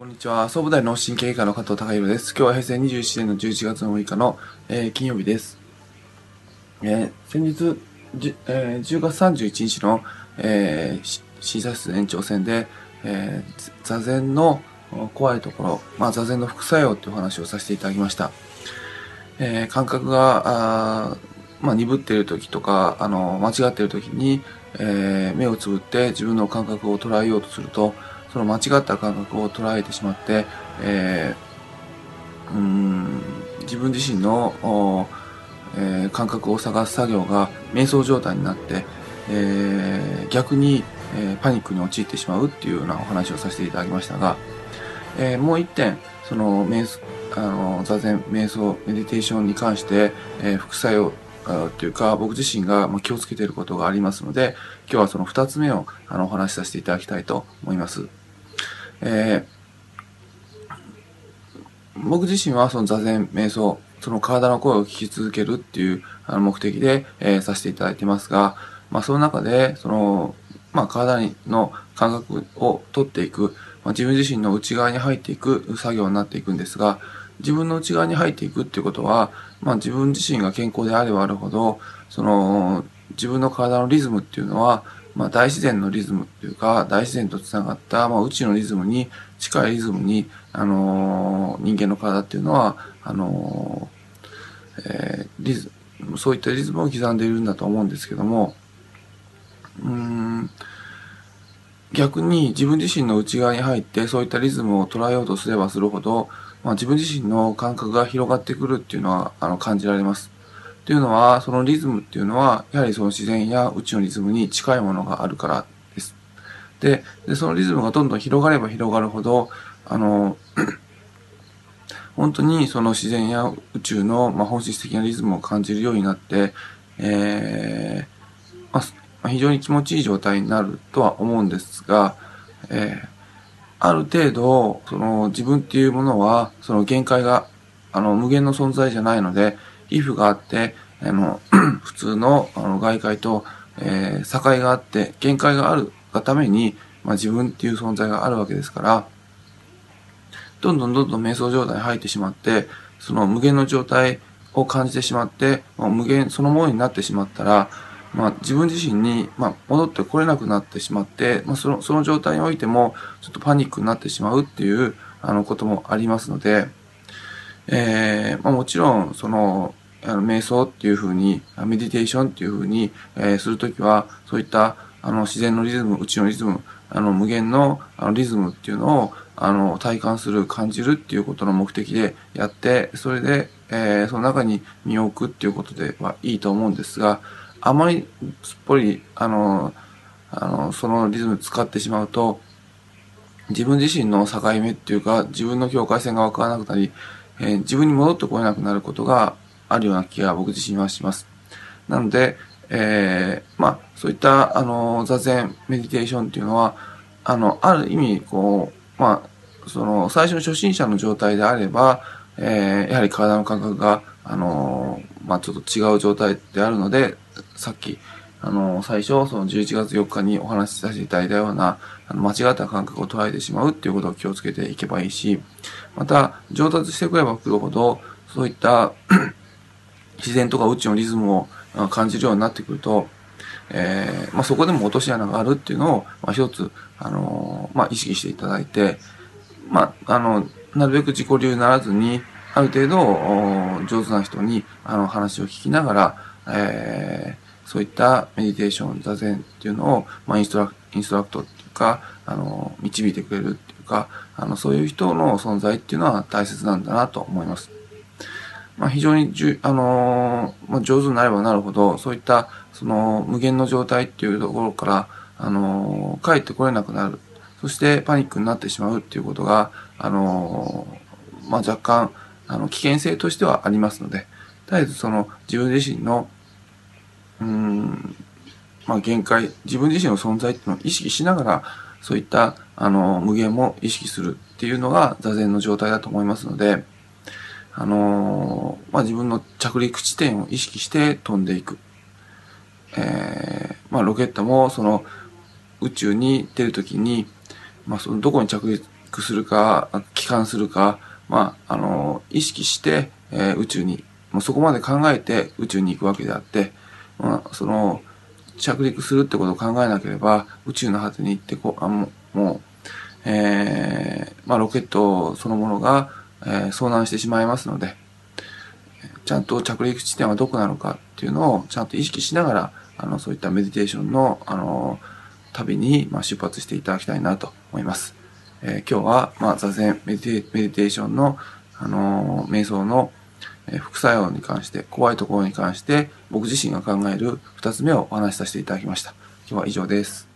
こんにちは。総武大脳神経外科の加藤隆弘です。今日は平成27年の11月の6日の、えー金曜日です。えー先日、じえー10月31日の、えー診察室延長戦で、えー座禅の怖いところ、まあ、座禅の副作用っていうお話をさせていただきました。えー感覚が、あまあ、鈍っている時とか、あの、間違っている時に、えー目をつぶって自分の感覚を捉えようとすると、その間違った感覚を捉えてしまって、えーうん自分自身の、えー感覚を探す作業が瞑想状態になって、えー逆に、えーパニックに陥ってしまうっていうようなお話をさせていただきましたが、えーもう一点、その瞑想あの座禅、瞑想、メディテーションに関して、えー副作用あというか、僕自身が気をつけていることがありますので、今日はその二つ目をあのお話しさせていただきたいと思います。えー僕自身はその座禅、瞑想、その体の声を聞き続けるっていうあの目的で、えーさせていただいてますが、まあその中で、その、まあ体の感覚を取っていく、まあ、自分自身の内側に入っていく作業になっていくんですが、自分の内側に入っていくっていうことは、まあ自分自身が健康であればあるほど、その自分の体のリズムっていうのは、まあ大自然のリズムっていうか、大自然とつながった、まあ宇宙のリズムに近いリズムに、あのー人間の体っていうのは、あのーえーリズムそういったリズムを刻んでいるんだと思うんですけども、うん、逆に自分自身の内側に入ってそういったリズムを捉えようとすればするほど、まあ、自分自身の感覚が広がってくるっていうのはあの感じられます。というのは、そのリズムっていうのは、やはりその自然や宇宙のリズムに近いものがあるからです。で、でそのリズムがどんどん広がれば広がるほど、あの、本当にその自然や宇宙の、まあ、本質的なリズムを感じるようになって、えーまあ非常に気持ちいい状態になるとは思うんですが、えーある程度、その自分っていうものは、その限界が、あの、無限の存在じゃないので、皮膚があって、あの、普通のあの外界と、えー境があって、限界があるがために、まあ自分っていう存在があるわけですから、どんどんどんどん瞑想状態に入ってしまって、その無限の状態を感じてしまって、まあ無限そのものになってしまったら、まあ自分自身に、まあ、戻ってこれなくなってしまって、まあその、その状態においても、ちょっとパニックになってしまうっていう、あの、こともありますので、えーまあもちろん、その、あの瞑想っていうふうに、メディテーションっていうふうに、えーするときは、そういった、あの、自然のリズム、宇宙のリズム、あの、無限の、あの、リズムっていうのを、あの、体感する、感じるっていうことの目的でやって、それで、えーその中に身を置くっていうことではいいと思うんですが、あまりすっぽり、あの、あの、そのリズム使ってしまうと、自分自身の境目っていうか、自分の境界線がわからなくなり、えー自分に戻ってこれなくなることがあるような気が僕自身はします。なので、えーまあ、そういった、あの、座禅、メディテーションっていうのは、あの、ある意味、こう、まあ、その、最初の初心者の状態であれば、えーやはり体の感覚が、あの、まあ、ちょっと違う状態であるので、さっき、あの、最初、その11月4日にお話しさせていただいたような、あの間違った感覚を捉えてしまうっていうことを気をつけていけばいいし、また、上達してくればくるほど、そういった自然とか宇宙のリズムを感じるようになってくると、えーまあ、そこでも落とし穴があるっていうのを、まあ、一つ、あのーまあ、意識していただいて、まあ、あの、なるべく自己流にならずに、ある程度、上手な人に、あの、話を聞きながら、えーそういったメディテーション、座禅っていうのを、まあ、インストラク、インストラクトっていうか、あの、導いてくれるっていうか、あの、そういう人の存在っていうのは大切なんだなと思います。まあ、非常にじゅ、あのーまあ、上手になればなるほど、そういった、その、無限の状態っていうところから、あのー帰ってこれなくなる。そして、パニックになってしまうっていうことが、あのーまあ、若干、あの、危険性としてはありますので、絶えずその、自分自身の、うん、まあ、限界、自分自身の存在っていうのを意識しながら、そういった、あの、無限も意識するっていうのが座禅の状態だと思いますので、あのーまあ、自分の着陸地点を意識して飛んでいく。えーまあ、ロケットもその宇宙に出るときに、まあ、そのどこに着陸するか、帰還するか、まあ、あの、意識して、えー、宇宙に、もうそこまで考えて宇宙に行くわけであって、まあ、その、着陸するってことを考えなければ、宇宙の果てに行ってこう、あもう、もうえー、まあ、ロケットそのものが、えー、遭難してしまいますので、ちゃんと着陸地点はどこなのかっていうのをちゃんと意識しながら、あの、そういったメディテーションの、あの、旅に、まあ、出発していただきたいなと思います。えー、今日は、まあ、座禅メディテーションの、あの瞑想の、え副作用に関して、怖いところに関して、僕自身が考える二つ目をお話しさせていただきました。今日は以上です。